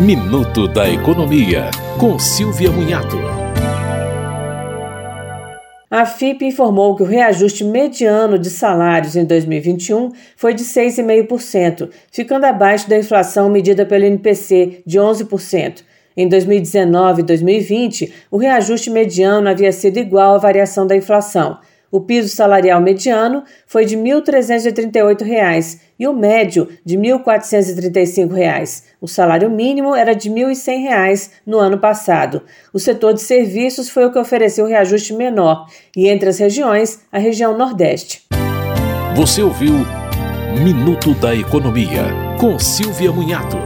Minuto da Economia, com Silvia Munhato. A FIP informou que o reajuste mediano de salários em 2021 foi de 6,5%, ficando abaixo da inflação medida pelo INPC, de 11%. Em 2019 e 2020, o reajuste mediano havia sido igual à variação da inflação. O piso salarial mediano foi de R$ 1.338 e o médio de R$ 1.435. O salário mínimo era de R$ 1.100 no ano passado. O setor de serviços foi o que ofereceu reajuste menor e entre as regiões, a região Nordeste. Você ouviu Minuto da Economia com Silvia Munhato.